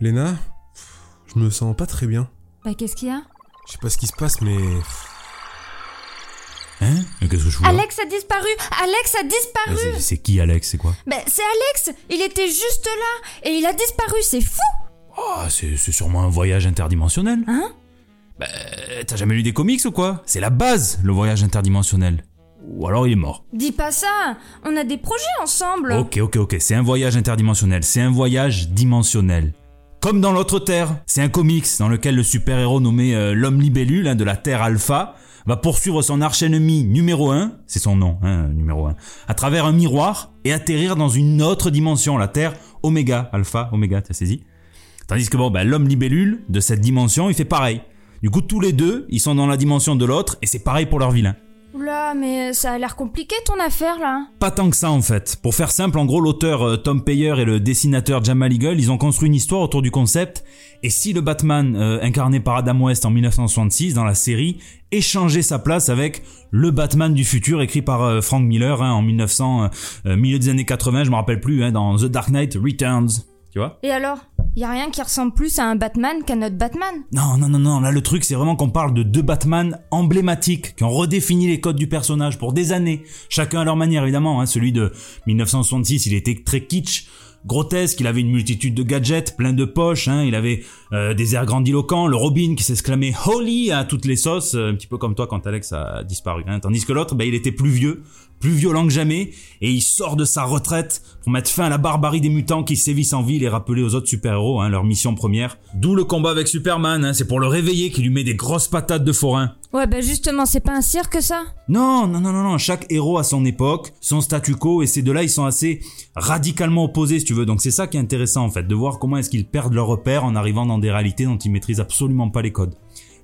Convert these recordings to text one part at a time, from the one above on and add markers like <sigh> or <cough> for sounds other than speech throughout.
Léna, je me sens pas très bien. Bah qu'est-ce qu'il y a? Je sais pas ce qui se passe, mais. Hein? Mais qu'est-ce que je fous là? Alex a disparu Alex a disparu c'est- C'est qui Alex? C'est quoi? Bah c'est Alex Il était juste là Et il a disparu, c'est fou Ah, c'est c'est sûrement un voyage interdimensionnel. Hein? Bah, t'as jamais lu des comics ou quoi? C'est la base, le voyage interdimensionnel. Ou alors il est mort. Dis pas ça On a des projets ensemble Ok, ok, ok, c'est un voyage interdimensionnel, c'est un voyage dimensionnel. Comme dans l'autre Terre, c'est un comics dans lequel le super-héros nommé euh, l'homme libellule hein, de la Terre Alpha va poursuivre son arch-ennemi numéro 1, c'est son nom, hein, numéro 1, à travers un miroir et atterrir dans une autre dimension, la Terre Oméga, Alpha, Oméga, t'as saisi Tandis que bon, bah, l'homme libellule de cette dimension, il fait pareil. Du coup, tous les deux, ils sont dans la dimension de l'autre et c'est pareil pour leur vilain. Oula, mais ça a l'air compliqué ton affaire là Pas tant que ça en fait. Pour faire simple, en gros, l'auteur euh, Tom Payer et le dessinateur Jamal Eagle, ils ont construit une histoire autour du concept. Et si le Batman euh, incarné par Adam West en 1966 dans la série échangeait sa place avec le Batman du futur écrit par euh, Frank Miller hein, en 1900, euh, euh, milieu des années 80, je me rappelle plus, hein, dans The Dark Knight Returns. Tu vois? Et alors? Y a rien qui ressemble plus à un Batman qu'à notre Batman Non, non, non, non, là le truc c'est vraiment qu'on parle de deux Batman emblématiques qui ont redéfini les codes du personnage pour des années, chacun à leur manière évidemment, hein. celui de 1966 il était très kitsch, grotesque, il avait une multitude de gadgets, plein de poches, hein. il avait euh, des airs grandiloquents, le Robin qui s'exclamait « Holy !» à toutes les sauces, euh, un petit peu comme toi quand Alex a disparu, hein. tandis que l'autre, bah, il était plus vieux, plus violent que jamais, et il sort de sa retraite pour mettre fin à la barbarie des mutants qui sévissent en ville et rappeler aux autres super-héros hein, leur mission première. D'où le combat avec Superman, hein, c'est pour le réveiller qu'il lui met des grosses patates de forain. Ouais bah justement, c'est pas un cirque ça? Non, non, non, non, non, chaque héros a son époque, son statu quo, et ces deux-là, ils sont assez radicalement opposés, si tu veux. Donc c'est ça qui est intéressant, en fait, de voir comment est-ce qu'ils perdent leur repère en arrivant dans des réalités dont ils maîtrisent absolument pas les codes.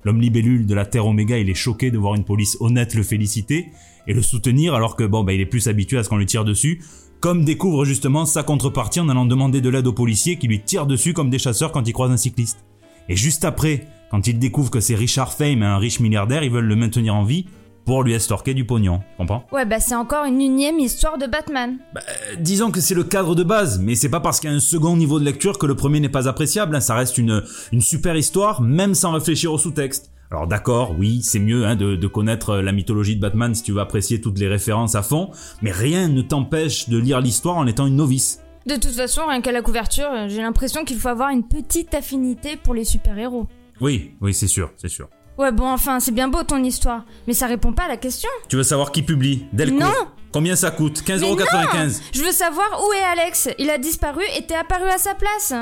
L'homme libellule de la Terre Oméga, il est choqué de voir une police honnête le féliciter et le soutenir alors que bon bah il est plus habitué à ce qu'on lui tire dessus. Comme découvre justement sa contrepartie en allant demander de l'aide aux policiers qui lui tirent dessus comme des chasseurs quand ils croisent un cycliste. Et juste après, quand il découvre que c'est Richard Fame, un riche milliardaire, ils veulent le maintenir en vie pour lui estorquer du pognon. Tu Comprends Ouais bah c'est encore une unième histoire de Batman. Euh, Disons que c'est le cadre de base, mais c'est pas parce qu'il y a un second niveau de lecture que le premier n'est pas appréciable. hein. Ça reste une, une super histoire, même sans réfléchir au sous-texte. Alors d'accord, oui, c'est mieux hein, de, de connaître euh, la mythologie de Batman si tu veux apprécier toutes les références à fond, mais rien ne t'empêche de lire l'histoire en étant une novice. De toute façon, rien qu'à la couverture, j'ai l'impression qu'il faut avoir une petite affinité pour les super-héros. Oui, oui, c'est sûr, c'est sûr. Ouais bon enfin, c'est bien beau ton histoire, mais ça répond pas à la question. Tu veux savoir qui publie Delcourt. Non. Combien ça coûte Mais 15,95€. Je veux savoir où est Alex Il a disparu et t'es apparu à sa place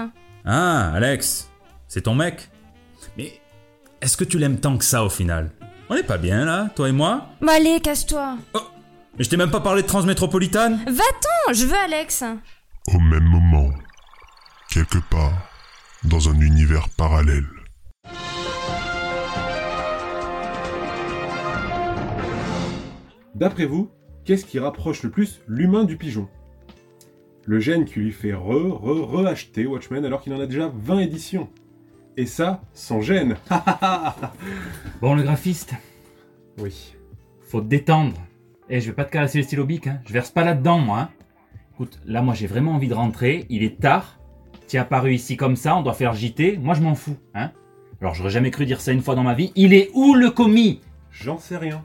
Ah, Alex, c'est ton mec. Mais est-ce que tu l'aimes tant que ça au final? On est pas bien là, toi et moi? Bah allez, casse-toi Oh, mais je t'ai même pas parlé de Transmétropolitane? Va-t'en, je veux Alex Au même moment, quelque part, dans un univers parallèle. D'après vous, qu'est-ce qui rapproche le plus l'humain du pigeon? Le gène qui lui fait re, re, re-acheter Watchmen alors qu'il en a déjà 20 éditions. Et ça, sans gêne <laughs> Bon, le graphiste, Oui. faut te détendre. Eh, je vais pas te casser le stylo bic, hein. Je verse pas là-dedans, moi. hein. Écoute, là, moi, j'ai vraiment envie de rentrer. Il est tard. T'es apparu ici comme ça, on doit faire JT. Moi, je m'en fous, hein. Alors, j'aurais jamais cru dire ça une fois dans ma vie. Il est où le commis? J'en sais rien.